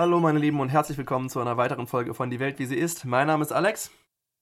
Hallo meine Lieben und herzlich willkommen zu einer weiteren Folge von Die Welt, wie sie ist. Mein Name ist Alex.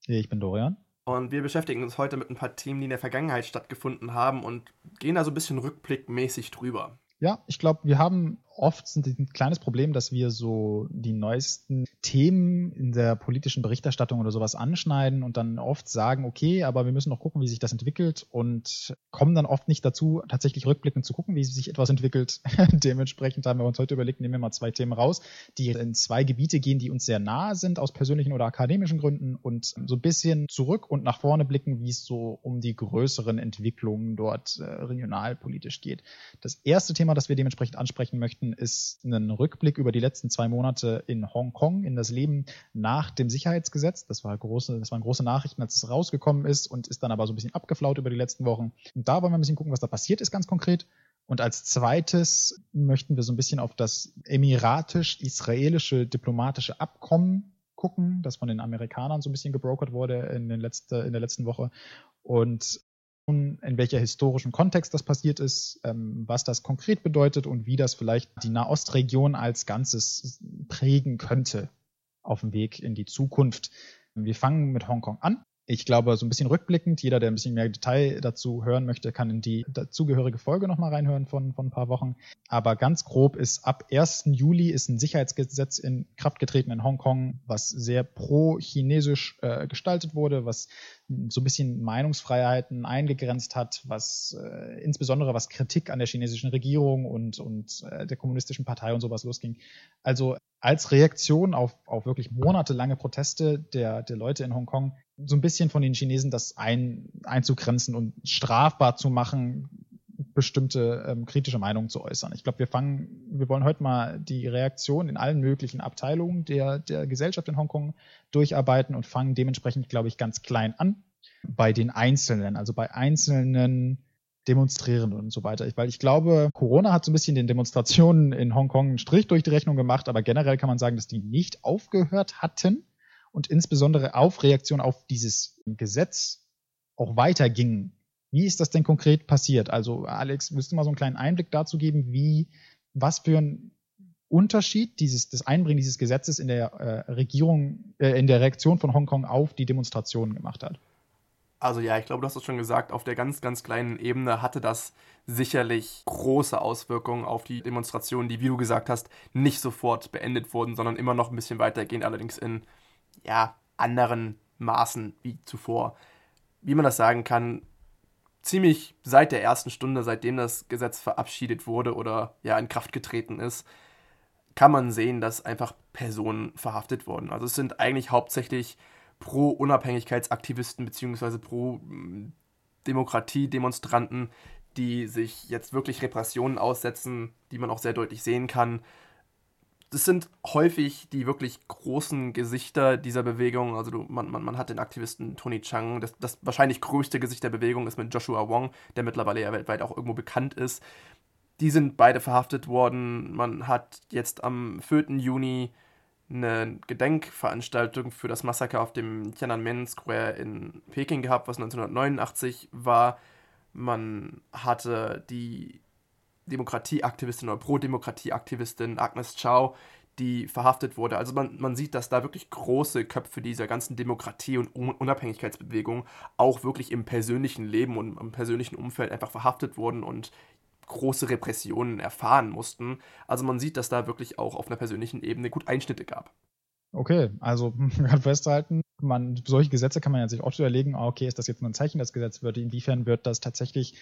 Ich bin Dorian. Und wir beschäftigen uns heute mit ein paar Themen, die in der Vergangenheit stattgefunden haben und gehen da so ein bisschen rückblickmäßig drüber. Ja, ich glaube, wir haben oft ein kleines Problem, dass wir so die neuesten Themen in der politischen Berichterstattung oder sowas anschneiden und dann oft sagen, okay, aber wir müssen noch gucken, wie sich das entwickelt und kommen dann oft nicht dazu, tatsächlich rückblickend zu gucken, wie sich etwas entwickelt. Dementsprechend haben wir uns heute überlegt, nehmen wir mal zwei Themen raus, die in zwei Gebiete gehen, die uns sehr nahe sind aus persönlichen oder akademischen Gründen und so ein bisschen zurück und nach vorne blicken, wie es so um die größeren Entwicklungen dort äh, regionalpolitisch geht. Das erste Thema, das wir dementsprechend ansprechen möchten, ist ein Rückblick über die letzten zwei Monate in Hongkong, in das Leben nach dem Sicherheitsgesetz. Das, war große, das waren große Nachrichten, als es rausgekommen ist und ist dann aber so ein bisschen abgeflaut über die letzten Wochen. Und da wollen wir ein bisschen gucken, was da passiert ist, ganz konkret. Und als zweites möchten wir so ein bisschen auf das emiratisch-israelische diplomatische Abkommen gucken, das von den Amerikanern so ein bisschen gebrokert wurde in, den letzte, in der letzten Woche. Und in welcher historischen Kontext das passiert ist, ähm, was das konkret bedeutet und wie das vielleicht die Nahostregion als Ganzes prägen könnte auf dem Weg in die Zukunft. Wir fangen mit Hongkong an ich glaube, so ein bisschen rückblickend, jeder, der ein bisschen mehr Detail dazu hören möchte, kann in die dazugehörige Folge nochmal reinhören von, von ein paar Wochen. Aber ganz grob ist ab 1. Juli ist ein Sicherheitsgesetz in Kraft getreten in Hongkong, was sehr pro-chinesisch äh, gestaltet wurde, was so ein bisschen Meinungsfreiheiten eingegrenzt hat, was äh, insbesondere was Kritik an der chinesischen Regierung und, und äh, der kommunistischen Partei und sowas losging. Also als Reaktion auf, auf wirklich monatelange Proteste der, der Leute in Hongkong so ein bisschen von den Chinesen das ein, einzugrenzen und strafbar zu machen, bestimmte ähm, kritische Meinungen zu äußern. Ich glaube, wir fangen, wir wollen heute mal die Reaktion in allen möglichen Abteilungen der, der Gesellschaft in Hongkong durcharbeiten und fangen dementsprechend, glaube ich, ganz klein an bei den Einzelnen, also bei einzelnen Demonstrierenden und so weiter. Weil ich glaube, Corona hat so ein bisschen den Demonstrationen in Hongkong einen Strich durch die Rechnung gemacht, aber generell kann man sagen, dass die nicht aufgehört hatten und insbesondere auf Reaktion auf dieses Gesetz auch weitergingen. Wie ist das denn konkret passiert? Also, Alex, willst du mal so einen kleinen Einblick dazu geben, wie, was für ein Unterschied dieses, das Einbringen dieses Gesetzes in der äh, Regierung, äh, in der Reaktion von Hongkong auf die Demonstrationen gemacht hat? Also ja, ich glaube, du hast es schon gesagt, auf der ganz, ganz kleinen Ebene hatte das sicherlich große Auswirkungen auf die Demonstrationen, die, wie du gesagt hast, nicht sofort beendet wurden, sondern immer noch ein bisschen weitergehen, allerdings in ja, anderen Maßen wie zuvor. Wie man das sagen kann, ziemlich seit der ersten Stunde, seitdem das Gesetz verabschiedet wurde oder ja in Kraft getreten ist, kann man sehen, dass einfach Personen verhaftet wurden. Also es sind eigentlich hauptsächlich Pro-Unabhängigkeitsaktivisten bzw. Pro-Demokratie-Demonstranten, die sich jetzt wirklich Repressionen aussetzen, die man auch sehr deutlich sehen kann. Das sind häufig die wirklich großen Gesichter dieser Bewegung. Also du, man, man, man hat den Aktivisten Tony Chang. Das, das wahrscheinlich größte Gesicht der Bewegung ist mit Joshua Wong, der mittlerweile ja weltweit auch irgendwo bekannt ist. Die sind beide verhaftet worden. Man hat jetzt am 4. Juni eine Gedenkveranstaltung für das Massaker auf dem Tiananmen Square in Peking gehabt, was 1989 war. Man hatte die Demokratieaktivistin oder Pro-Demokratieaktivistin Agnes Chow, die verhaftet wurde. Also man, man sieht, dass da wirklich große Köpfe dieser ganzen Demokratie- und Unabhängigkeitsbewegung auch wirklich im persönlichen Leben und im persönlichen Umfeld einfach verhaftet wurden und große Repressionen erfahren mussten. Also man sieht, dass da wirklich auch auf einer persönlichen Ebene gut Einschnitte gab. Okay, also man kann festhalten, man, solche Gesetze kann man ja sich oft überlegen, okay, ist das jetzt nur ein Zeichen, das Gesetz wird, inwiefern wird das tatsächlich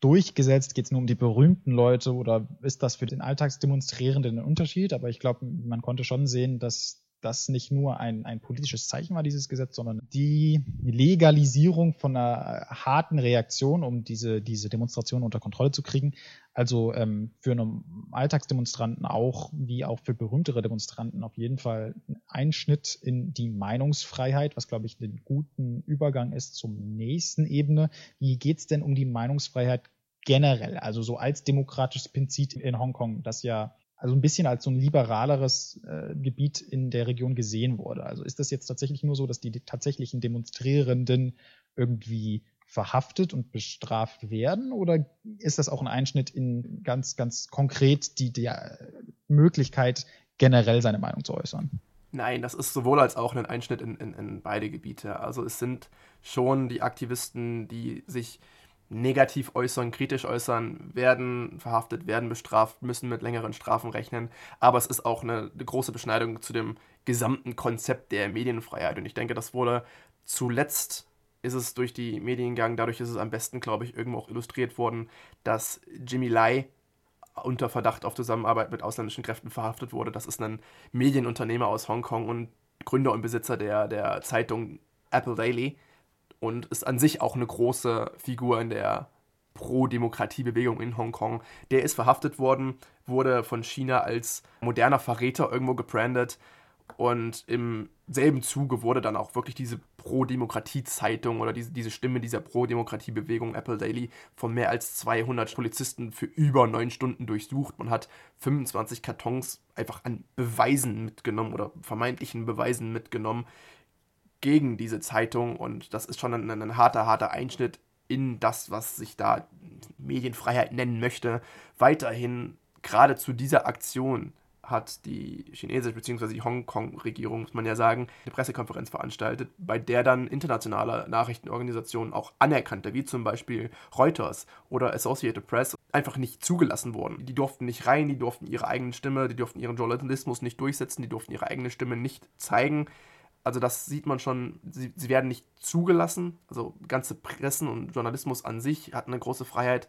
durchgesetzt? Geht es nur um die berühmten Leute oder ist das für den Alltagsdemonstrierenden ein Unterschied? Aber ich glaube, man konnte schon sehen, dass das nicht nur ein, ein politisches Zeichen war, dieses Gesetz, sondern die Legalisierung von einer harten Reaktion, um diese, diese Demonstration unter Kontrolle zu kriegen. Also ähm, für einen Alltagsdemonstranten auch, wie auch für berühmtere Demonstranten auf jeden Fall ein Einschnitt in die Meinungsfreiheit, was, glaube ich, ein guten Übergang ist zum nächsten Ebene. Wie geht's denn um die Meinungsfreiheit generell? Also so als demokratisches Prinzip in Hongkong, das ja also ein bisschen als so ein liberaleres äh, Gebiet in der Region gesehen wurde. Also ist das jetzt tatsächlich nur so, dass die tatsächlichen Demonstrierenden irgendwie verhaftet und bestraft werden oder ist das auch ein Einschnitt in ganz, ganz konkret die, die Möglichkeit, generell seine Meinung zu äußern. Nein, das ist sowohl als auch ein Einschnitt in, in, in beide Gebiete. Also es sind schon die Aktivisten, die sich negativ äußern, kritisch äußern, werden verhaftet, werden bestraft, müssen mit längeren Strafen rechnen. Aber es ist auch eine, eine, große Beschneidung zu dem gesamten Konzept der Medienfreiheit. Und ich denke, das wurde zuletzt ist es durch die Medien gegangen, dadurch ist es am besten, glaube ich, irgendwo auch illustriert worden, dass Jimmy Lai unter Verdacht auf Zusammenarbeit mit ausländischen Kräften verhaftet wurde. Das ist ein Medienunternehmer aus Hongkong und Gründer und Besitzer der, der Zeitung Apple Daily und ist an sich auch eine große Figur in der Pro-Demokratie-Bewegung in Hongkong. Der ist verhaftet worden, wurde von China als moderner Verräter irgendwo gebrandet und im selben Zuge wurde dann auch wirklich diese Pro-Demokratie-Zeitung oder diese, diese Stimme dieser Pro-Demokratie-Bewegung Apple Daily von mehr als 200 Polizisten für über neun Stunden durchsucht. Man hat 25 Kartons einfach an Beweisen mitgenommen oder vermeintlichen Beweisen mitgenommen, gegen diese Zeitung und das ist schon ein, ein harter, harter Einschnitt in das, was sich da Medienfreiheit nennen möchte. Weiterhin, gerade zu dieser Aktion hat die chinesische bzw. die Hongkong-Regierung, muss man ja sagen, eine Pressekonferenz veranstaltet, bei der dann internationale Nachrichtenorganisationen auch anerkannte, wie zum Beispiel Reuters oder Associated Press, einfach nicht zugelassen wurden. Die durften nicht rein, die durften ihre eigene Stimme, die durften ihren Journalismus nicht durchsetzen, die durften ihre eigene Stimme nicht zeigen also das sieht man schon, sie, sie werden nicht zugelassen. Also ganze Pressen und Journalismus an sich hat eine große Freiheit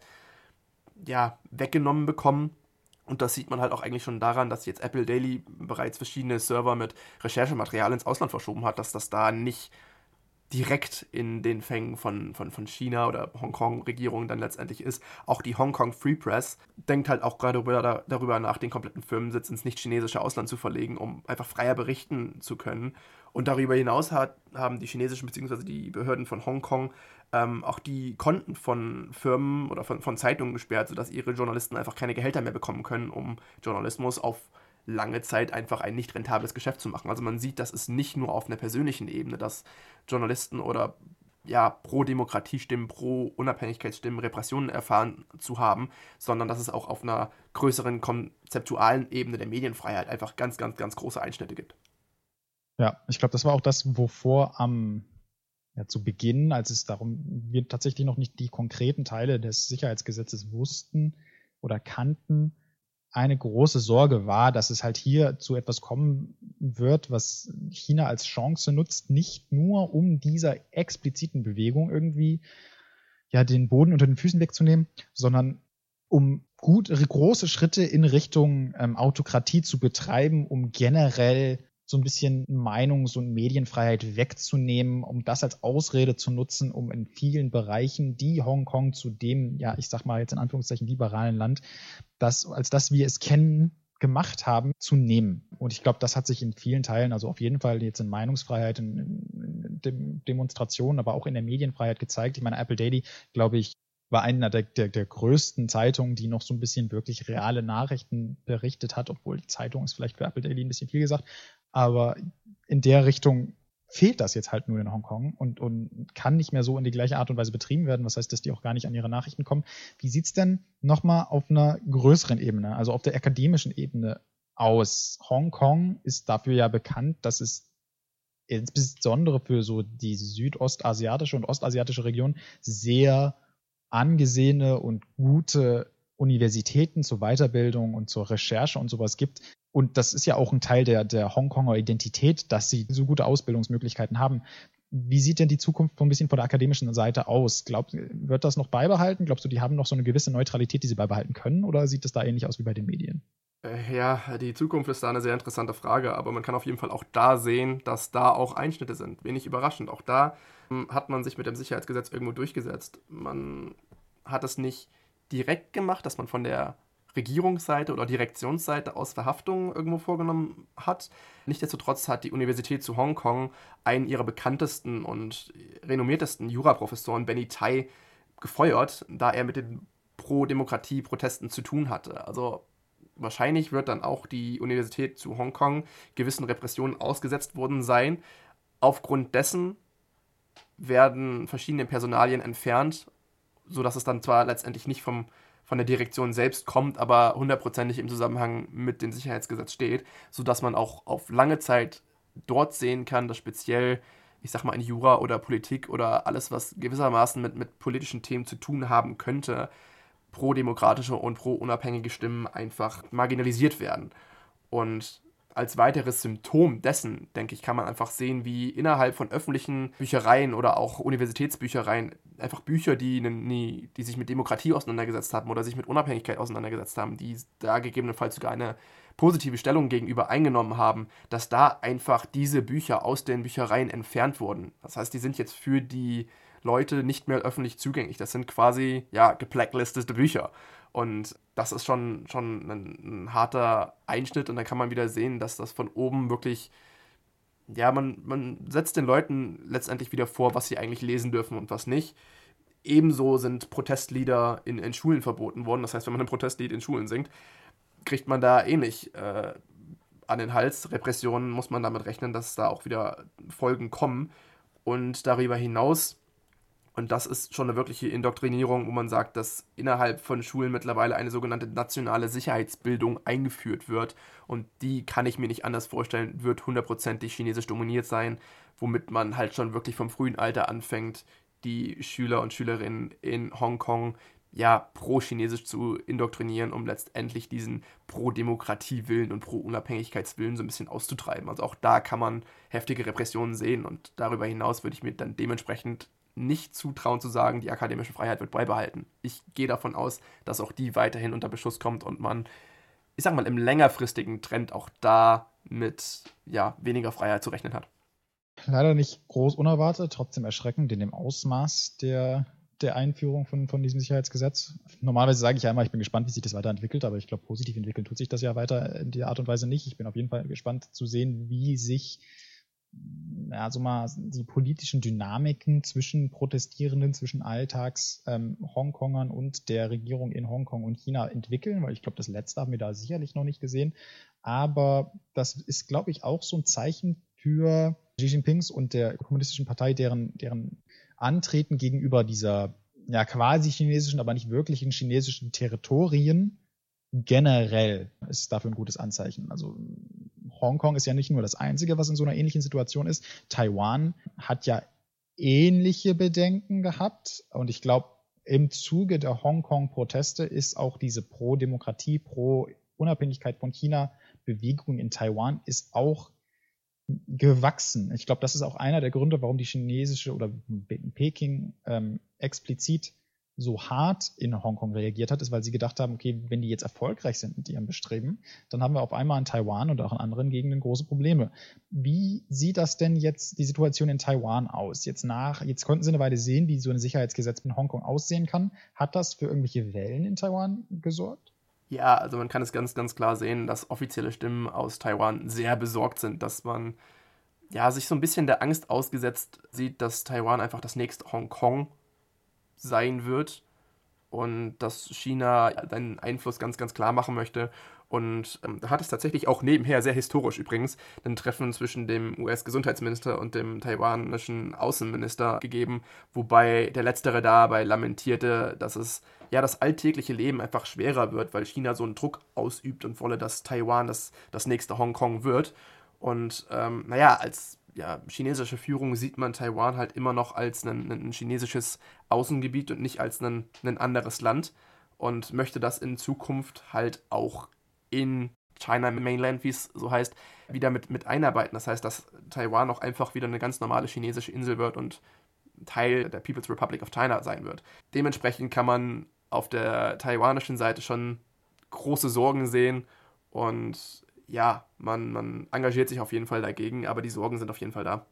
ja, weggenommen bekommen. Und das sieht man halt auch eigentlich schon daran, dass jetzt Apple Daily bereits verschiedene Server mit Recherchematerial ins Ausland verschoben hat, dass das da nicht direkt in den Fängen von, von, von China oder Hongkong-Regierung dann letztendlich ist. Auch die Hongkong Free Press denkt halt auch gerade darüber nach, den kompletten Firmensitz ins nicht-chinesische Ausland zu verlegen, um einfach freier berichten zu können. Und darüber hinaus hat, haben die chinesischen bzw. die Behörden von Hongkong ähm, auch die Konten von Firmen oder von, von Zeitungen gesperrt, sodass ihre Journalisten einfach keine Gehälter mehr bekommen können, um Journalismus auf lange Zeit einfach ein nicht rentables Geschäft zu machen. Also man sieht, das ist nicht nur auf einer persönlichen Ebene, dass Journalisten oder ja, pro Demokratiestimmen, pro Unabhängigkeitsstimmen Repressionen erfahren zu haben, sondern dass es auch auf einer größeren konzeptualen Ebene der Medienfreiheit einfach ganz, ganz, ganz große Einschnitte gibt. Ja, ich glaube, das war auch das, wovor am ja, zu Beginn, als es darum, wir tatsächlich noch nicht die konkreten Teile des Sicherheitsgesetzes wussten oder kannten, eine große Sorge war, dass es halt hier zu etwas kommen wird, was China als Chance nutzt, nicht nur um dieser expliziten Bewegung irgendwie ja den Boden unter den Füßen wegzunehmen, sondern um gut große Schritte in Richtung ähm, Autokratie zu betreiben, um generell so ein bisschen Meinungs- und Medienfreiheit wegzunehmen, um das als Ausrede zu nutzen, um in vielen Bereichen, die Hongkong zu dem, ja, ich sag mal jetzt in Anführungszeichen liberalen Land, das, als das wir es kennen, gemacht haben, zu nehmen. Und ich glaube, das hat sich in vielen Teilen, also auf jeden Fall jetzt in Meinungsfreiheit, in, in, in Demonstrationen, aber auch in der Medienfreiheit gezeigt. Ich meine, Apple Daily, glaube ich, war einer der, der, der größten Zeitungen, die noch so ein bisschen wirklich reale Nachrichten berichtet hat, obwohl die Zeitung ist vielleicht für Apple Daily ein bisschen viel gesagt, aber in der Richtung fehlt das jetzt halt nur in Hongkong und, und kann nicht mehr so in die gleiche Art und Weise betrieben werden. Was heißt, dass die auch gar nicht an ihre Nachrichten kommen. Wie sieht's denn nochmal auf einer größeren Ebene, also auf der akademischen Ebene aus? Hongkong ist dafür ja bekannt, dass es insbesondere für so die südostasiatische und ostasiatische Region sehr angesehene und gute Universitäten zur Weiterbildung und zur Recherche und sowas gibt, und das ist ja auch ein Teil der, der Hongkonger Identität, dass sie so gute Ausbildungsmöglichkeiten haben. Wie sieht denn die Zukunft so ein bisschen von der akademischen Seite aus? Glaubst, wird das noch beibehalten? Glaubst du, die haben noch so eine gewisse Neutralität, die sie beibehalten können? Oder sieht es da ähnlich aus wie bei den Medien? Äh, ja, die Zukunft ist da eine sehr interessante Frage, aber man kann auf jeden Fall auch da sehen, dass da auch Einschnitte sind. Wenig überraschend. Auch da hm, hat man sich mit dem Sicherheitsgesetz irgendwo durchgesetzt. Man hat es nicht direkt gemacht, dass man von der Regierungsseite oder Direktionsseite aus Verhaftungen irgendwo vorgenommen hat. Nichtsdestotrotz hat die Universität zu Hongkong einen ihrer bekanntesten und renommiertesten Juraprofessoren, Benny Tai, gefeuert, da er mit den Pro-Demokratie-Protesten zu tun hatte. Also wahrscheinlich wird dann auch die Universität zu Hongkong gewissen Repressionen ausgesetzt worden sein. Aufgrund dessen werden verschiedene Personalien entfernt, sodass es dann zwar letztendlich nicht vom von der Direktion selbst kommt, aber hundertprozentig im Zusammenhang mit dem Sicherheitsgesetz steht, sodass man auch auf lange Zeit dort sehen kann, dass speziell, ich sag mal, in Jura oder Politik oder alles, was gewissermaßen mit, mit politischen Themen zu tun haben könnte, pro-demokratische und pro-unabhängige Stimmen einfach marginalisiert werden. Und als weiteres Symptom dessen, denke ich, kann man einfach sehen, wie innerhalb von öffentlichen Büchereien oder auch Universitätsbüchereien einfach Bücher, die, nie, die sich mit Demokratie auseinandergesetzt haben oder sich mit Unabhängigkeit auseinandergesetzt haben, die da gegebenenfalls sogar eine positive Stellung gegenüber eingenommen haben, dass da einfach diese Bücher aus den Büchereien entfernt wurden. Das heißt, die sind jetzt für die Leute nicht mehr öffentlich zugänglich. Das sind quasi, ja, geblacklistete Bücher. Und das ist schon, schon ein, ein, harter Einschnitt und dann kann man wieder sehen, dass das von oben wirklich, ja, man, man setzt den Leuten letztendlich wieder vor, was sie eigentlich lesen dürfen und was nicht. Ebenso sind Protestlieder in, in Schulen verboten worden. Das heißt, wenn man ein Protestlied in Schulen singt, kriegt man da ähnlich äh, an den Hals. Repressionen muss man damit rechnen, dass da auch wieder Folgen kommen. Und darüber hinaus und das ist schon eine wirkliche Indoktrinierung, wo man sagt, dass innerhalb von Schulen mittlerweile eine sogenannte nationale Sicherheitsbildung eingeführt wird. Und die kann ich mir nicht anders vorstellen, wird hundertprozentig chinesisch dominiert sein, womit man halt schon wirklich vom frühen Alter anfängt, die Schüler und Schülerinnen in Hongkong ja pro-chinesisch zu indoktrinieren, um letztendlich diesen Pro-Demokratie-Willen und Pro-Unabhängigkeitswillen so ein bisschen auszutreiben. Also auch da kann man heftige Repressionen sehen und darüber hinaus würde ich mir dann dementsprechend nicht zutrauen zu sagen, die akademische Freiheit wird beibehalten. Ich gehe davon aus, dass auch die weiterhin unter Beschuss kommt und man, ich sag mal, im längerfristigen Trend auch da mit ja, weniger Freiheit zu rechnen hat. Leider nicht groß unerwartet, trotzdem erschreckend in dem Ausmaß der, der Einführung von, von diesem Sicherheitsgesetz. Normalerweise sage ich ja immer, ich bin gespannt, wie sich das weiterentwickelt, aber ich glaube, positiv entwickeln tut sich das ja weiter in der Art und Weise nicht. Ich bin auf jeden Fall gespannt zu sehen, wie sich also mal die politischen Dynamiken zwischen Protestierenden, zwischen Alltags ähm, und der Regierung in Hongkong und China entwickeln, weil ich glaube, das letzte haben wir da sicherlich noch nicht gesehen. Aber das ist, glaube ich, auch so ein Zeichen für Xi Jinpings und der kommunistischen Partei, deren, deren Antreten gegenüber dieser ja quasi chinesischen, aber nicht wirklichen chinesischen Territorien generell ist dafür ein gutes Anzeichen. Also Hongkong ist ja nicht nur das Einzige, was in so einer ähnlichen Situation ist. Taiwan hat ja ähnliche Bedenken gehabt und ich glaube, im Zuge der Hongkong-Proteste ist auch diese Pro-Demokratie, Pro-Unabhängigkeit von China Bewegung in Taiwan ist auch gewachsen. Ich glaube, das ist auch einer der Gründe, warum die chinesische oder Peking ähm, explizit so hart in Hongkong reagiert hat, ist, weil sie gedacht haben, okay, wenn die jetzt erfolgreich sind mit ihrem Bestreben, dann haben wir auf einmal in Taiwan und auch in anderen Gegenden große Probleme. Wie sieht das denn jetzt die Situation in Taiwan aus? Jetzt nach, jetzt konnten sie eine Weile sehen, wie so ein Sicherheitsgesetz in Hongkong aussehen kann. Hat das für irgendwelche Wellen in Taiwan gesorgt? Ja, also man kann es ganz, ganz klar sehen, dass offizielle Stimmen aus Taiwan sehr besorgt sind, dass man ja sich so ein bisschen der Angst ausgesetzt sieht, dass Taiwan einfach das nächste Hongkong sein wird und dass China seinen Einfluss ganz, ganz klar machen möchte. Und ähm, da hat es tatsächlich auch nebenher, sehr historisch übrigens, ein Treffen zwischen dem US-Gesundheitsminister und dem taiwanischen Außenminister gegeben, wobei der Letztere dabei lamentierte, dass es ja das alltägliche Leben einfach schwerer wird, weil China so einen Druck ausübt und wolle, dass Taiwan das, das nächste Hongkong wird. Und ähm, naja, als ja, chinesische Führung sieht man Taiwan halt immer noch als ein, ein chinesisches Außengebiet und nicht als ein, ein anderes Land und möchte das in Zukunft halt auch in China Mainland, wie es so heißt, wieder mit, mit einarbeiten. Das heißt, dass Taiwan auch einfach wieder eine ganz normale chinesische Insel wird und Teil der People's Republic of China sein wird. Dementsprechend kann man auf der taiwanischen Seite schon große Sorgen sehen und ja, man, man engagiert sich auf jeden Fall dagegen, aber die Sorgen sind auf jeden Fall da.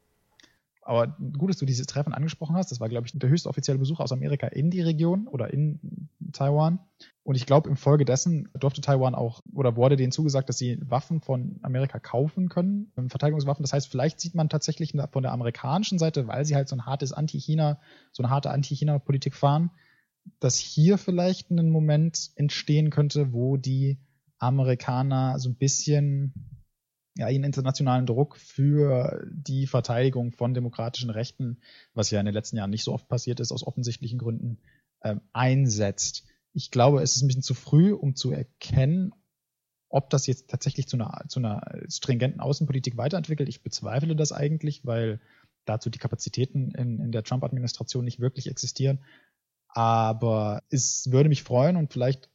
Aber gut, dass du dieses Treffen angesprochen hast. Das war, glaube ich, der höchste offizielle Besuch aus Amerika in die Region oder in Taiwan. Und ich glaube, infolgedessen durfte Taiwan auch oder wurde denen zugesagt, dass sie Waffen von Amerika kaufen können, ähm, Verteidigungswaffen. Das heißt, vielleicht sieht man tatsächlich von der amerikanischen Seite, weil sie halt so ein hartes Anti-China, so eine harte Anti-China-Politik fahren, dass hier vielleicht ein Moment entstehen könnte, wo die Amerikaner so ein bisschen ja, ihren internationalen Druck für die Verteidigung von demokratischen Rechten, was ja in den letzten Jahren nicht so oft passiert ist, aus offensichtlichen Gründen, ähm, einsetzt. Ich glaube, es ist ein bisschen zu früh, um zu erkennen, ob das jetzt tatsächlich zu einer, zu einer stringenten Außenpolitik weiterentwickelt. Ich bezweifle das eigentlich, weil dazu die Kapazitäten in, in der Trump-Administration nicht wirklich existieren. Aber es würde mich freuen und vielleicht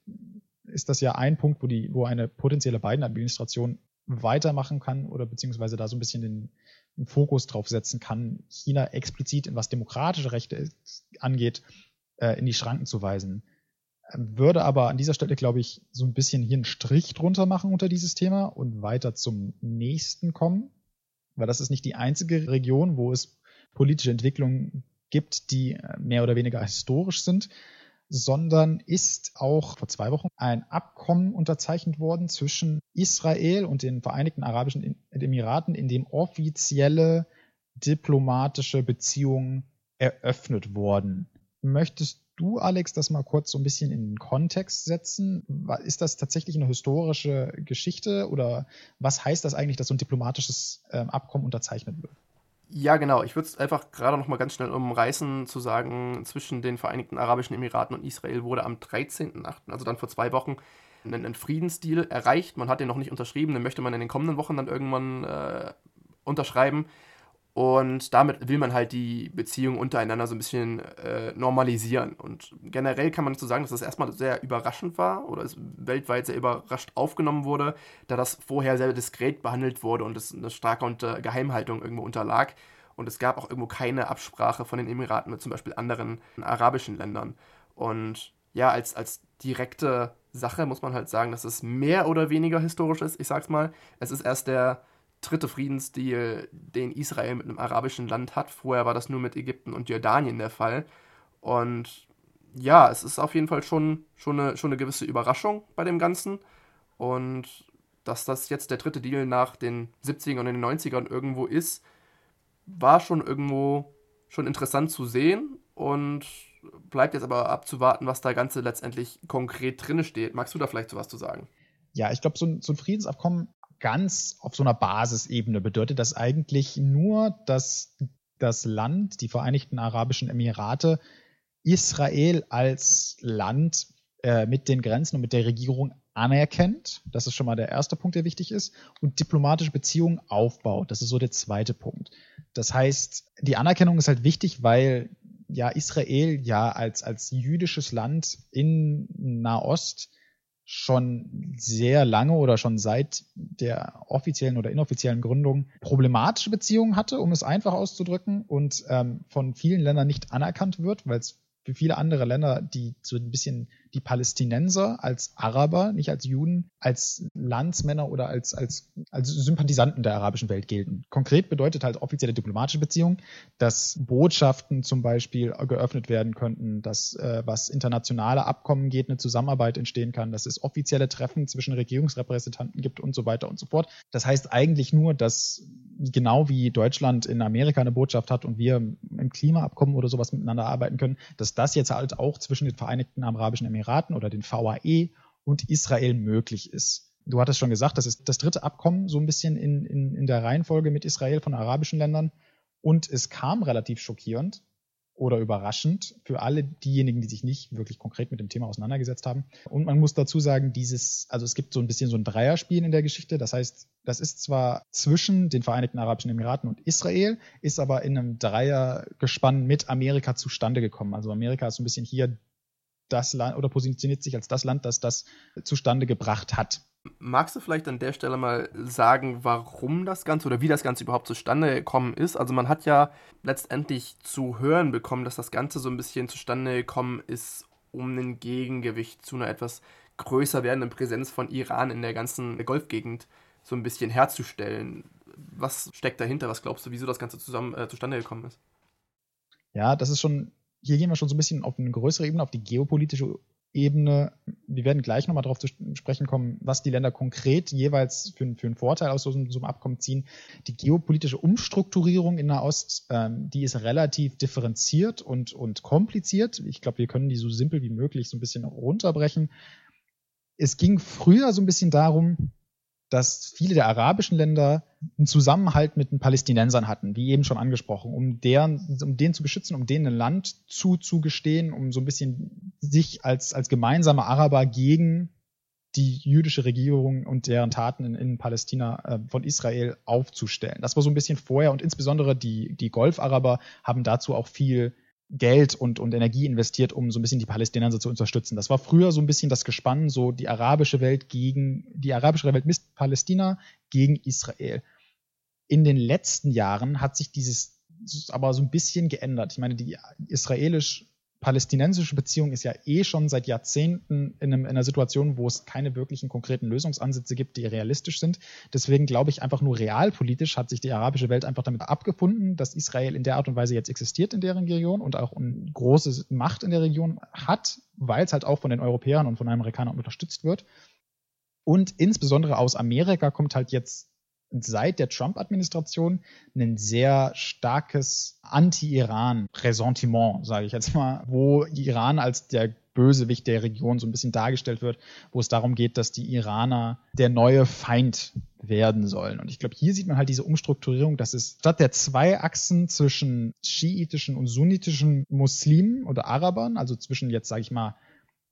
ist das ja ein Punkt, wo die, wo eine potenzielle Biden-Administration weitermachen kann oder beziehungsweise da so ein bisschen den, den, Fokus drauf setzen kann, China explizit, was demokratische Rechte angeht, äh, in die Schranken zu weisen. Würde aber an dieser Stelle, glaube ich, so ein bisschen hier einen Strich drunter machen unter dieses Thema und weiter zum nächsten kommen, weil das ist nicht die einzige Region, wo es politische Entwicklungen gibt, die äh, mehr oder weniger historisch sind, sondern ist auch vor zwei Wochen ein Abkommen unterzeichnet worden zwischen Israel und den Vereinigten Arabischen Emiraten, in dem offizielle diplomatische Beziehungen eröffnet wurden. Möchtest du, Alex, das mal kurz so ein bisschen in den Kontext setzen? Ist das tatsächlich eine historische Geschichte oder was heißt das eigentlich, dass so ein diplomatisches ähm, Abkommen unterzeichnet wird? Ja, genau. Ich würde es einfach gerade noch mal ganz schnell umreißen, zu sagen, zwischen den Vereinigten Arabischen Emiraten und Israel wurde am 13.8., also dann vor zwei Wochen, ein, ein Friedensdeal erreicht. Man hat den noch nicht unterschrieben, den möchte man in den kommenden Wochen dann irgendwann äh, unterschreiben. Und damit will man halt die Beziehung untereinander so ein bisschen äh, normalisieren. Und generell kann man dazu sagen, dass das erstmal sehr überraschend war oder es weltweit sehr überrascht aufgenommen wurde, da das vorher sehr diskret behandelt wurde und es eine starke unter Geheimhaltung irgendwo unterlag. Und es gab auch irgendwo keine Absprache von den Emiraten mit zum Beispiel anderen arabischen Ländern. Und ja, als, als direkte Sache muss man halt sagen, dass es mehr oder weniger historisch ist. Ich sag's mal, es ist erst der dritte Friedensdeal, den Israel mit einem arabischen Land hat. Vorher war das nur mit Ägypten und Jordanien der Fall. Und ja, es ist auf jeden Fall schon, schon, eine, schon eine gewisse Überraschung bei dem Ganzen. Und dass das jetzt der dritte Deal nach den 70ern und den 90ern irgendwo ist, war schon irgendwo schon interessant zu sehen und bleibt jetzt aber abzuwarten, was da Ganze letztendlich konkret drin steht. Magst du da vielleicht so was zu sagen? Ja, ich glaube, so, so ein Friedensabkommen ganz auf so einer Basisebene bedeutet das eigentlich nur, dass das Land, die Vereinigten Arabischen Emirate, Israel als Land äh, mit den Grenzen und mit der Regierung anerkennt. Das ist schon mal der erste Punkt, der wichtig ist. Und diplomatische Beziehungen aufbaut. Das ist so der zweite Punkt. Das heißt, die Anerkennung ist halt wichtig, weil ja Israel ja als, als jüdisches Land in Nahost schon sehr lange oder schon seit der offiziellen oder inoffiziellen Gründung problematische Beziehungen hatte, um es einfach auszudrücken, und ähm, von vielen Ländern nicht anerkannt wird, weil es für viele andere Länder, die so ein bisschen die Palästinenser als Araber, nicht als Juden, als Landsmänner oder als, als, als Sympathisanten der arabischen Welt gelten. Konkret bedeutet halt offizielle diplomatische Beziehungen, dass Botschaften zum Beispiel geöffnet werden könnten, dass äh, was internationale Abkommen geht, eine Zusammenarbeit entstehen kann, dass es offizielle Treffen zwischen Regierungsrepräsentanten gibt und so weiter und so fort. Das heißt eigentlich nur, dass genau wie Deutschland in Amerika eine Botschaft hat und wir im Klimaabkommen oder sowas miteinander arbeiten können, dass das jetzt halt auch zwischen den Vereinigten Arabischen Emiraten Emiraten oder den VAE und Israel möglich ist. Du hattest schon gesagt, das ist das dritte Abkommen so ein bisschen in, in, in der Reihenfolge mit Israel von arabischen Ländern. Und es kam relativ schockierend oder überraschend für alle diejenigen, die sich nicht wirklich konkret mit dem Thema auseinandergesetzt haben. Und man muss dazu sagen, dieses, also es gibt so ein bisschen so ein Dreierspiel in der Geschichte. Das heißt, das ist zwar zwischen den Vereinigten Arabischen Emiraten und Israel, ist aber in einem Dreiergespann mit Amerika zustande gekommen. Also Amerika ist so ein bisschen hier das Land oder positioniert sich als das Land, das das zustande gebracht hat. Magst du vielleicht an der Stelle mal sagen, warum das Ganze oder wie das Ganze überhaupt zustande gekommen ist? Also man hat ja letztendlich zu hören bekommen, dass das Ganze so ein bisschen zustande gekommen ist, um ein Gegengewicht zu einer etwas größer werdenden Präsenz von Iran in der ganzen Golfgegend so ein bisschen herzustellen. Was steckt dahinter? Was glaubst du, wieso das Ganze zusammen äh, zustande gekommen ist? Ja, das ist schon hier gehen wir schon so ein bisschen auf eine größere Ebene, auf die geopolitische Ebene. Wir werden gleich nochmal darauf zu sprechen kommen, was die Länder konkret jeweils für, für einen Vorteil aus so, so, einem Abkommen ziehen. Die geopolitische Umstrukturierung in Nahost, ähm, die ist relativ differenziert und, und kompliziert. Ich glaube, wir können die so simpel wie möglich so ein bisschen runterbrechen. Es ging früher so ein bisschen darum, dass viele der arabischen Länder einen Zusammenhalt mit den Palästinensern hatten, wie eben schon angesprochen, um deren, um den zu beschützen, um denen ein Land zuzugestehen, um so ein bisschen sich als, als gemeinsame Araber gegen die jüdische Regierung und deren Taten in, in Palästina äh, von Israel aufzustellen. Das war so ein bisschen vorher und insbesondere die, die Golfaraber haben dazu auch viel Geld und, und Energie investiert, um so ein bisschen die Palästinenser zu unterstützen. Das war früher so ein bisschen das Gespann, so die arabische Welt gegen, die arabische Welt misst Palästina gegen Israel. In den letzten Jahren hat sich dieses aber so ein bisschen geändert. Ich meine, die israelisch palästinensische Beziehung ist ja eh schon seit Jahrzehnten in, einem, in, einer Situation, wo es keine wirklichen konkreten Lösungsansätze gibt, die realistisch sind. Deswegen glaube ich einfach nur realpolitisch hat sich die arabische Welt einfach damit abgefunden, dass Israel in der Art und Weise jetzt existiert in der Region und auch eine große Macht in der Region hat, weil es halt auch von den Europäern und von den Amerikanern unterstützt wird. Und insbesondere aus Amerika kommt halt jetzt seit der Trump-Administration ein sehr starkes Anti-Iran-Ressentiment, sage ich jetzt mal, wo Iran als der Bösewicht der Region so ein bisschen dargestellt wird, wo es darum geht, dass die Iraner der neue Feind werden sollen. Und ich glaube, hier sieht man halt diese Umstrukturierung, dass es statt der zwei Achsen zwischen schiitischen und sunnitischen Muslimen oder Arabern, also zwischen jetzt, sage ich mal,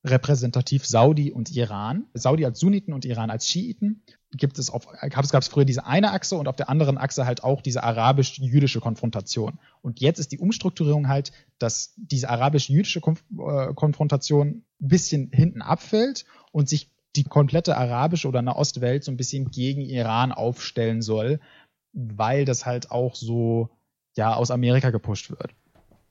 repräsentativ Saudi und Iran. Saudi als Sunniten und Iran als Schiiten. Gibt es auf, gab es, früher diese eine Achse und auf der anderen Achse halt auch diese arabisch-jüdische Konfrontation. Und jetzt ist die Umstrukturierung halt, dass diese arabisch-jüdische Konf äh, Konfrontation ein bisschen hinten abfällt und sich die komplette arabische oder Nahostwelt so ein bisschen gegen Iran aufstellen soll, weil das halt auch so ja aus Amerika gepusht wird.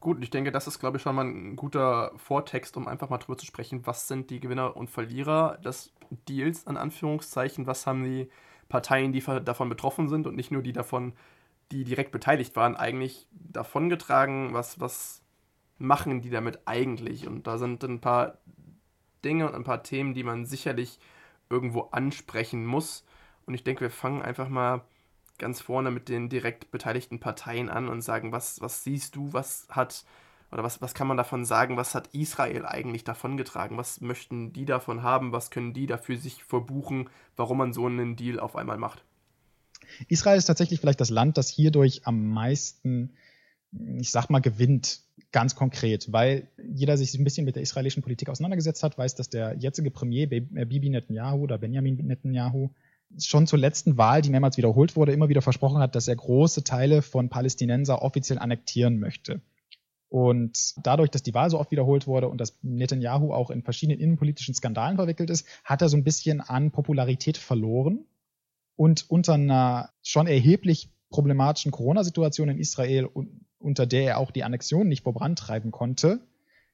Gut, ich denke, das ist, glaube ich, schon mal ein guter Vortext, um einfach mal drüber zu sprechen, was sind die Gewinner und Verlierer des Deals, an Anführungszeichen, was haben die Parteien, die davon betroffen sind und nicht nur die davon, die direkt beteiligt waren, eigentlich davongetragen, was, was machen die damit eigentlich? Und da sind ein paar Dinge und ein paar Themen, die man sicherlich irgendwo ansprechen muss. Und ich denke, wir fangen einfach mal ganz vorne mit den direkt beteiligten Parteien an und sagen, was, was siehst du, was hat oder was, was kann man davon sagen, was hat Israel eigentlich davongetragen, was möchten die davon haben, was können die dafür sich verbuchen, warum man so einen Deal auf einmal macht. Israel ist tatsächlich vielleicht das Land, das hierdurch am meisten, ich sag mal, gewinnt, ganz konkret, weil jeder sich ein bisschen mit der israelischen Politik auseinandergesetzt hat, weiß, dass der jetzige Premier Bibi Netanyahu oder Benjamin Netanyahu schon zur letzten Wahl, die mehrmals wiederholt wurde, immer wieder versprochen hat, dass er große Teile von Palästinenser offiziell annektieren möchte. Und dadurch, dass die Wahl so oft wiederholt wurde und dass Netanyahu auch in verschiedenen innenpolitischen Skandalen verwickelt ist, hat er so ein bisschen an Popularität verloren. Und unter einer schon erheblich problematischen Corona-Situation in Israel, unter der er auch die Annexion nicht vorantreiben konnte,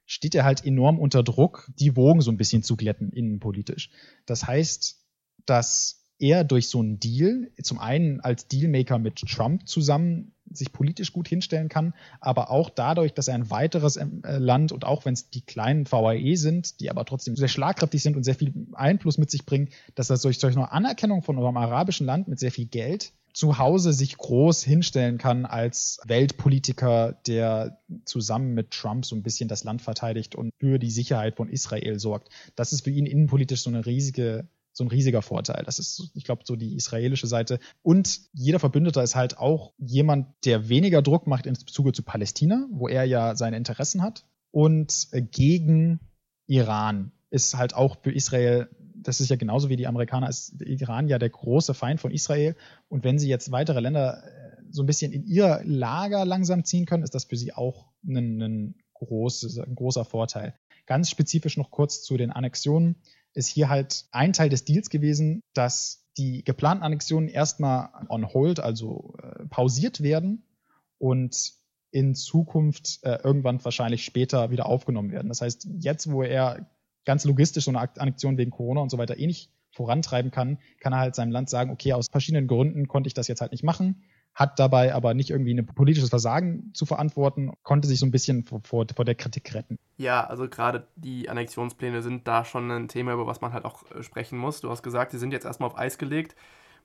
steht er halt enorm unter Druck, die Wogen so ein bisschen zu glätten innenpolitisch. Das heißt, dass er durch so einen Deal, zum einen als Dealmaker mit Trump zusammen sich politisch gut hinstellen kann, aber auch dadurch, dass er ein weiteres ähm, äh, Land und auch wenn es die kleinen VAE sind, die aber trotzdem sehr schlagkräftig sind und sehr viel Einfluss mit sich bringen, dass er durch solche Anerkennung von unserem arabischen Land mit sehr viel Geld zu Hause sich groß hinstellen kann als Weltpolitiker, der zusammen mit Trump so ein bisschen das Land verteidigt und für die Sicherheit von Israel sorgt. Das ist für ihn innenpolitisch so eine riesige so ein riesiger Vorteil. Das ist, ich glaube, so die israelische Seite. Und jeder Verbündeter ist halt auch jemand, der weniger Druck macht in Bezug zu Palästina, wo er ja seine Interessen hat. Und äh, gegen Iran ist halt auch für Israel, das ist ja genauso wie die Amerikaner, ist Iran ja der große Feind von Israel. Und wenn sie jetzt weitere Länder äh, so ein bisschen in ihr Lager langsam ziehen können, ist das für sie auch ein, ein, großes, ein großer Vorteil. Ganz spezifisch noch kurz zu den Annexionen ist hier halt ein Teil des Deals gewesen, dass die geplanten Annexionen erstmal on hold, also äh, pausiert werden und in Zukunft äh, irgendwann wahrscheinlich später wieder aufgenommen werden. Das heißt, jetzt, wo er ganz logistisch so eine Annexion wegen Corona und so weiter eh nicht vorantreiben kann, kann er halt seinem Land sagen, okay, aus verschiedenen Gründen konnte ich das jetzt halt nicht machen hat dabei aber nicht irgendwie ein politisches Versagen zu verantworten, konnte sich so ein bisschen vor, vor, der Kritik retten. Ja, also gerade die Annexionspläne sind da schon ein Thema, über was man halt auch äh, sprechen muss. Du hast gesagt, sie sind jetzt erstmal auf Eis gelegt.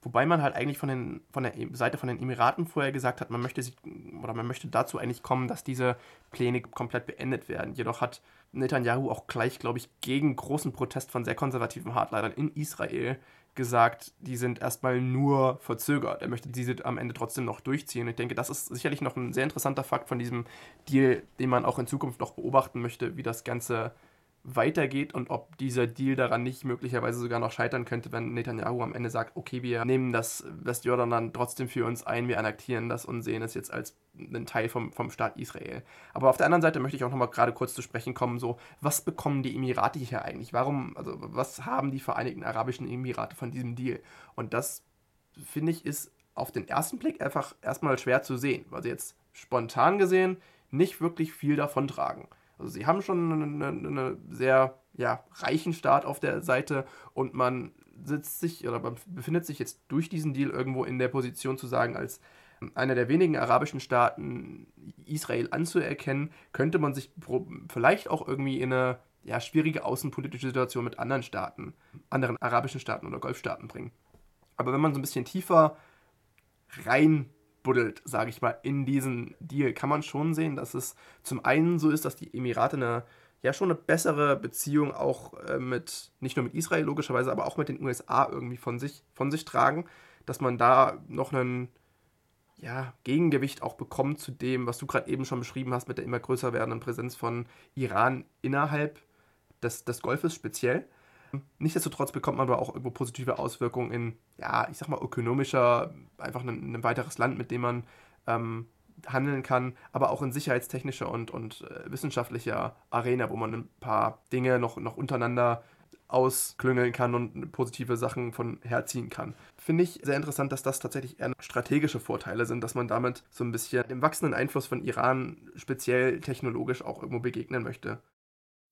Wobei man halt eigentlich von, den, von der Seite von den Emiraten vorher gesagt hat, man möchte sich oder man möchte dazu eigentlich kommen, dass diese Pläne komplett beendet werden. Jedoch hat Netanyahu auch gleich, glaube ich, gegen großen Protest von sehr konservativen Hardlinern in Israel gesagt, die sind erstmal nur verzögert. Er möchte diese am Ende trotzdem noch durchziehen. Ich denke, das ist sicherlich noch ein sehr interessanter Fakt von diesem Deal, den man auch in Zukunft noch beobachten möchte, wie das Ganze weitergeht und ob dieser Deal daran nicht möglicherweise sogar noch scheitern könnte, wenn Netanyahu am Ende sagt, okay, wir nehmen das Westjordan dann trotzdem für uns ein, wir annektieren das und sehen es jetzt als einen Teil vom, vom Staat Israel. Aber auf der anderen Seite möchte ich auch nochmal gerade kurz zu sprechen kommen, so, was bekommen die Emirate hier eigentlich? Warum, also was haben die Vereinigten Arabischen Emirate von diesem Deal? Und das, finde ich, ist auf den ersten Blick einfach erstmal schwer zu sehen, weil sie jetzt spontan gesehen nicht wirklich viel davon tragen. Also sie haben schon einen eine sehr ja, reichen Start auf der Seite und man sitzt sich oder man befindet sich jetzt durch diesen Deal irgendwo in der Position zu sagen, als einer der wenigen arabischen Staaten Israel anzuerkennen, könnte man sich vielleicht auch irgendwie in eine ja, schwierige außenpolitische Situation mit anderen Staaten, anderen arabischen Staaten oder Golfstaaten bringen. Aber wenn man so ein bisschen tiefer rein buddelt, sage ich mal, in diesen Deal, kann man schon sehen, dass es zum einen so ist, dass die Emirate eine ja schon eine bessere Beziehung auch äh, mit, nicht nur mit Israel logischerweise, aber auch mit den USA irgendwie von sich, von sich tragen, dass man da noch einen ja, Gegengewicht auch bekommt zu dem, was du gerade eben schon beschrieben hast, mit der immer größer werdenden Präsenz von Iran innerhalb des, des Golfes speziell. Nichtsdestotrotz bekommt man aber auch irgendwo positive Auswirkungen in, ja, ich sag mal, ökonomischer, einfach ein, ein weiteres Land, mit dem man ähm, handeln kann, aber auch in sicherheitstechnischer und, und äh, wissenschaftlicher Arena, wo man ein paar Dinge noch, noch untereinander ausklüngeln kann und positive Sachen von herziehen kann. Finde ich sehr interessant, dass das tatsächlich eher strategische Vorteile sind, dass man damit so ein bisschen dem wachsenden Einfluss von Iran speziell technologisch auch irgendwo begegnen möchte.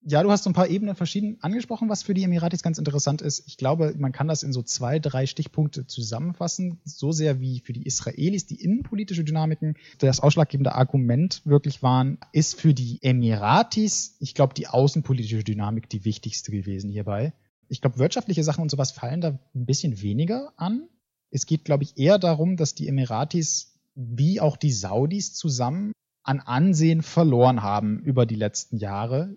Ja, du hast so ein paar Ebenen verschieden angesprochen, was für die Emiratis ganz interessant ist. Ich glaube, man kann das in so zwei, drei Stichpunkte zusammenfassen. So sehr wie für die Israelis die innenpolitische Dynamiken das ausschlaggebende Argument wirklich waren, ist für die Emiratis, ich glaube, die außenpolitische Dynamik die wichtigste gewesen hierbei. Ich glaube, wirtschaftliche Sachen und sowas fallen da ein bisschen weniger an. Es geht, glaube ich, eher darum, dass die Emiratis wie auch die Saudis zusammen an Ansehen verloren haben über die letzten Jahre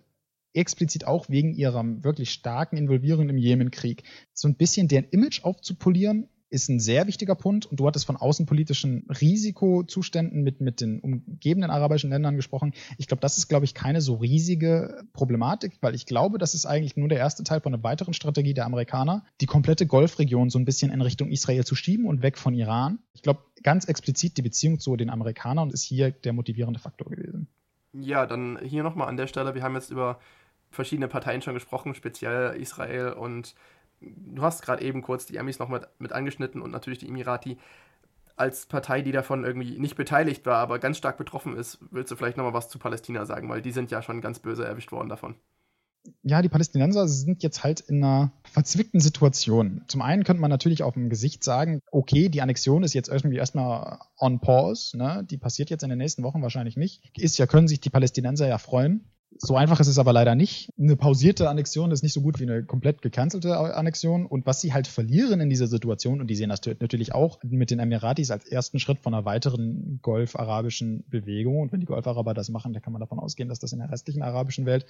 explizit auch wegen ihrer wirklich starken Involvierung im Jemenkrieg. So ein bisschen deren Image aufzupolieren, ist ein sehr wichtiger Punkt. Und du hattest von außenpolitischen Risikozuständen mit, mit den umgebenden arabischen Ländern gesprochen. Ich glaube, das ist, glaube ich, keine so riesige Problematik, weil ich glaube, das ist eigentlich nur der erste Teil von einer weiteren Strategie der Amerikaner, die komplette Golfregion so ein bisschen in Richtung Israel zu schieben und weg von Iran. Ich glaube, ganz explizit die Beziehung zu den Amerikanern ist hier der motivierende Faktor gewesen. Ja, dann hier nochmal an der Stelle, wir haben jetzt über verschiedene Parteien schon gesprochen, speziell Israel und du hast gerade eben kurz die Amis noch mit, mit angeschnitten und natürlich die Emirati. Als Partei, die davon irgendwie nicht beteiligt war, aber ganz stark betroffen ist, willst du vielleicht nochmal was zu Palästina sagen, weil die sind ja schon ganz böse erwischt worden davon. Ja, die Palästinenser sind jetzt halt in einer verzwickten Situation. Zum einen könnte man natürlich auf dem Gesicht sagen, okay, die Annexion ist jetzt irgendwie erstmal on pause, ne? die passiert jetzt in den nächsten Wochen wahrscheinlich nicht. Ist ja, können sich die Palästinenser ja freuen. So einfach ist es aber leider nicht. Eine pausierte Annexion ist nicht so gut wie eine komplett gecancelte Annexion. Und was sie halt verlieren in dieser Situation, und die sehen das natürlich auch mit den Emiratis als ersten Schritt von einer weiteren golf-arabischen Bewegung. Und wenn die Golf-Araber das machen, dann kann man davon ausgehen, dass das in der restlichen arabischen Welt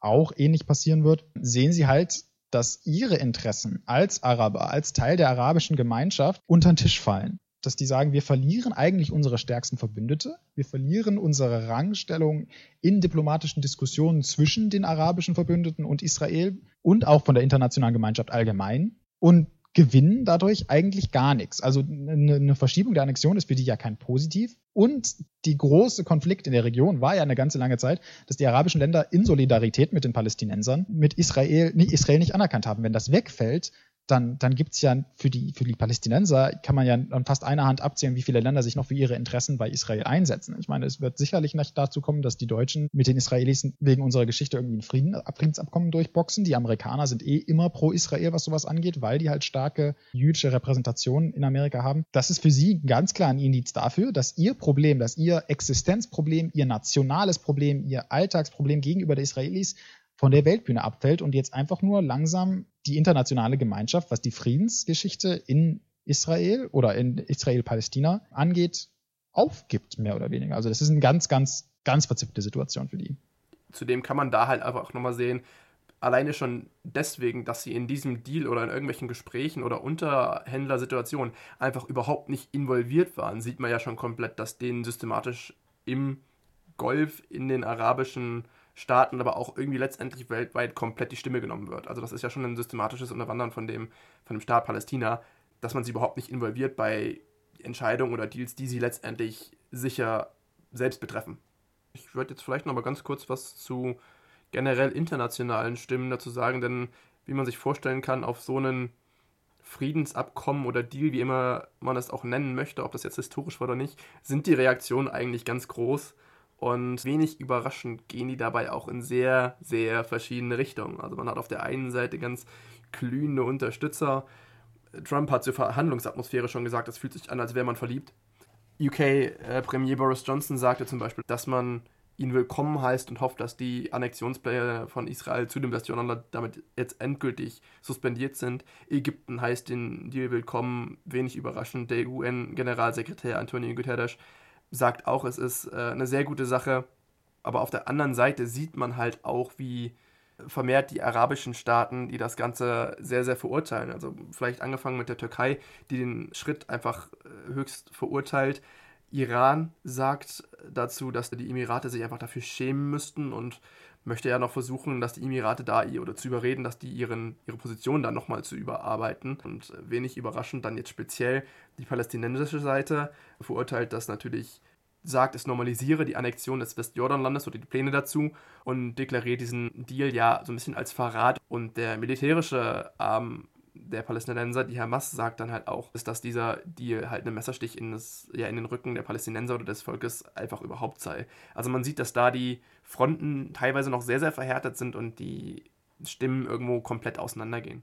auch ähnlich passieren wird. Sehen sie halt, dass ihre Interessen als Araber, als Teil der arabischen Gemeinschaft unter den Tisch fallen dass die sagen, wir verlieren eigentlich unsere stärksten Verbündete, wir verlieren unsere Rangstellung in diplomatischen Diskussionen zwischen den arabischen Verbündeten und Israel und auch von der internationalen Gemeinschaft allgemein und gewinnen dadurch eigentlich gar nichts. Also eine, Verschiebung der Annexion ist für die ja kein Positiv. Und die große Konflikt in der Region war ja eine ganze lange Zeit, dass die arabischen Länder in Solidarität mit den Palästinensern mit Israel, Israel nicht anerkannt haben. Wenn das wegfällt, dann, dann gibt es ja für die, für die Palästinenser, kann man ja an fast einer Hand abzählen, wie viele Länder sich noch für ihre Interessen bei Israel einsetzen. Ich meine, es wird sicherlich nicht dazu kommen, dass die Deutschen mit den Israelis wegen unserer Geschichte irgendwie ein Frieden, Friedensabkommen durchboxen. Die Amerikaner sind eh immer pro Israel, was sowas angeht, weil die halt starke jüdische Repräsentationen in Amerika haben. Das ist für sie ganz klar ein Indiz dafür, dass ihr Problem, dass ihr Existenzproblem, ihr nationales Problem, ihr Alltagsproblem gegenüber der Israelis von der Weltbühne abfällt und jetzt einfach nur langsam die internationale Gemeinschaft, was die Friedensgeschichte in Israel oder in Israel-Palästina angeht, aufgibt, mehr oder weniger. Also das ist eine ganz, ganz, ganz verzwickte Situation für die. Zudem kann man da halt einfach nochmal sehen, alleine schon deswegen, dass sie in diesem Deal oder in irgendwelchen Gesprächen oder Unterhändlersituationen einfach überhaupt nicht involviert waren, sieht man ja schon komplett, dass denen systematisch im Golf, in den arabischen Staaten, aber auch irgendwie letztendlich weltweit komplett die Stimme genommen wird. Also das ist ja schon ein systematisches Unterwandern von dem, von dem Staat Palästina, dass man sie überhaupt nicht involviert bei Entscheidungen oder Deals, die sie letztendlich sicher selbst betreffen. Ich würde jetzt vielleicht noch mal ganz kurz was zu generell internationalen Stimmen dazu sagen, denn wie man sich vorstellen kann, auf so einen Friedensabkommen oder Deal, wie immer man es auch nennen möchte, ob das jetzt historisch war oder nicht, sind die Reaktionen eigentlich ganz groß. Und wenig überraschend gehen die dabei auch in sehr, sehr verschiedene Richtungen. Also man hat auf der einen Seite ganz glühende Unterstützer. Trump hat zur Verhandlungsatmosphäre schon gesagt, es fühlt sich an, als wäre man verliebt. UK-Premier äh, Boris Johnson sagte zum Beispiel, dass man ihn willkommen heißt und hofft, dass die Annexionspläne von Israel zu dem Westjordanland damit jetzt endgültig suspendiert sind. Ägypten heißt den Deal willkommen, wenig überraschend. Der UN-Generalsekretär Antonio Guterres sagt auch, es ist äh, eine sehr gute Sache. Aber auf der anderen Seite sieht man halt auch, wie vermehrt die arabischen Staaten, die das Ganze sehr, sehr verurteilen. Also vielleicht angefangen mit der Türkei, die den Schritt einfach äh, höchst verurteilt. Iran sagt dazu, dass die Emirate sich einfach dafür schämen müssten und möchte ja noch versuchen, dass die Emirate da oder zu überreden, dass die ihren, ihre Position dann nochmal zu überarbeiten. Und wenig überraschend dann jetzt speziell die palästinensische Seite verurteilt das natürlich sagt, es normalisiere die Annexion des Westjordanlandes oder die Pläne dazu und deklariert diesen Deal ja so ein bisschen als Verrat. Und der militärische Arm der Palästinenser, die Hamas sagt dann halt auch, ist, dass dieser Deal halt ein Messerstich in, das, ja, in den Rücken der Palästinenser oder des Volkes einfach überhaupt sei. Also man sieht, dass da die Fronten teilweise noch sehr, sehr verhärtet sind und die Stimmen irgendwo komplett auseinandergehen.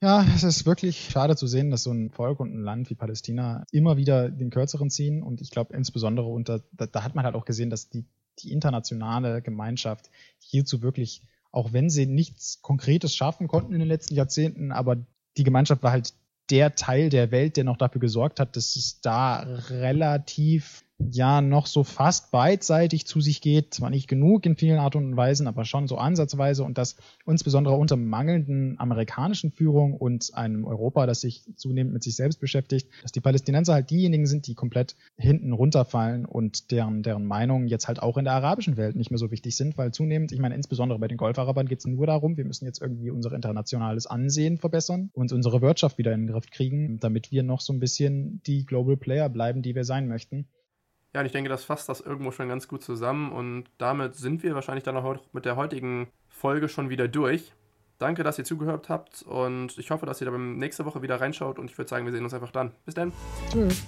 Ja, es ist wirklich schade zu sehen, dass so ein Volk und ein Land wie Palästina immer wieder den Kürzeren ziehen. Und ich glaube insbesondere unter, da, da, hat man halt auch gesehen, dass die, die internationale Gemeinschaft hierzu wirklich, auch wenn sie nichts Konkretes schaffen konnten in den letzten Jahrzehnten, aber die Gemeinschaft war halt der Teil der Welt, der noch dafür gesorgt hat, dass es da relativ ja noch so fast beidseitig zu sich geht. Zwar nicht genug in vielen Art und Weisen, aber schon so ansatzweise und das insbesondere unter mangelnden amerikanischen Führung und einem Europa, das sich zunehmend mit sich selbst beschäftigt, dass die Palästinenser halt diejenigen sind, die komplett hinten runterfallen und deren, deren Meinungen jetzt halt auch in der arabischen Welt nicht mehr so wichtig sind, weil zunehmend, ich meine, insbesondere bei den Golfarabern geht es nur darum, wir müssen jetzt irgendwie unser internationales Ansehen verbessern und unsere Wirtschaft wieder in den Griff kriegen, damit wir noch so ein bisschen die Global Player bleiben, die wir sein möchten. Ja, und ich denke, das fasst das irgendwo schon ganz gut zusammen und damit sind wir wahrscheinlich dann auch mit der heutigen Folge schon wieder durch. Danke, dass ihr zugehört habt und ich hoffe, dass ihr da nächste Woche wieder reinschaut und ich würde sagen, wir sehen uns einfach dann. Bis dann. Tschüss.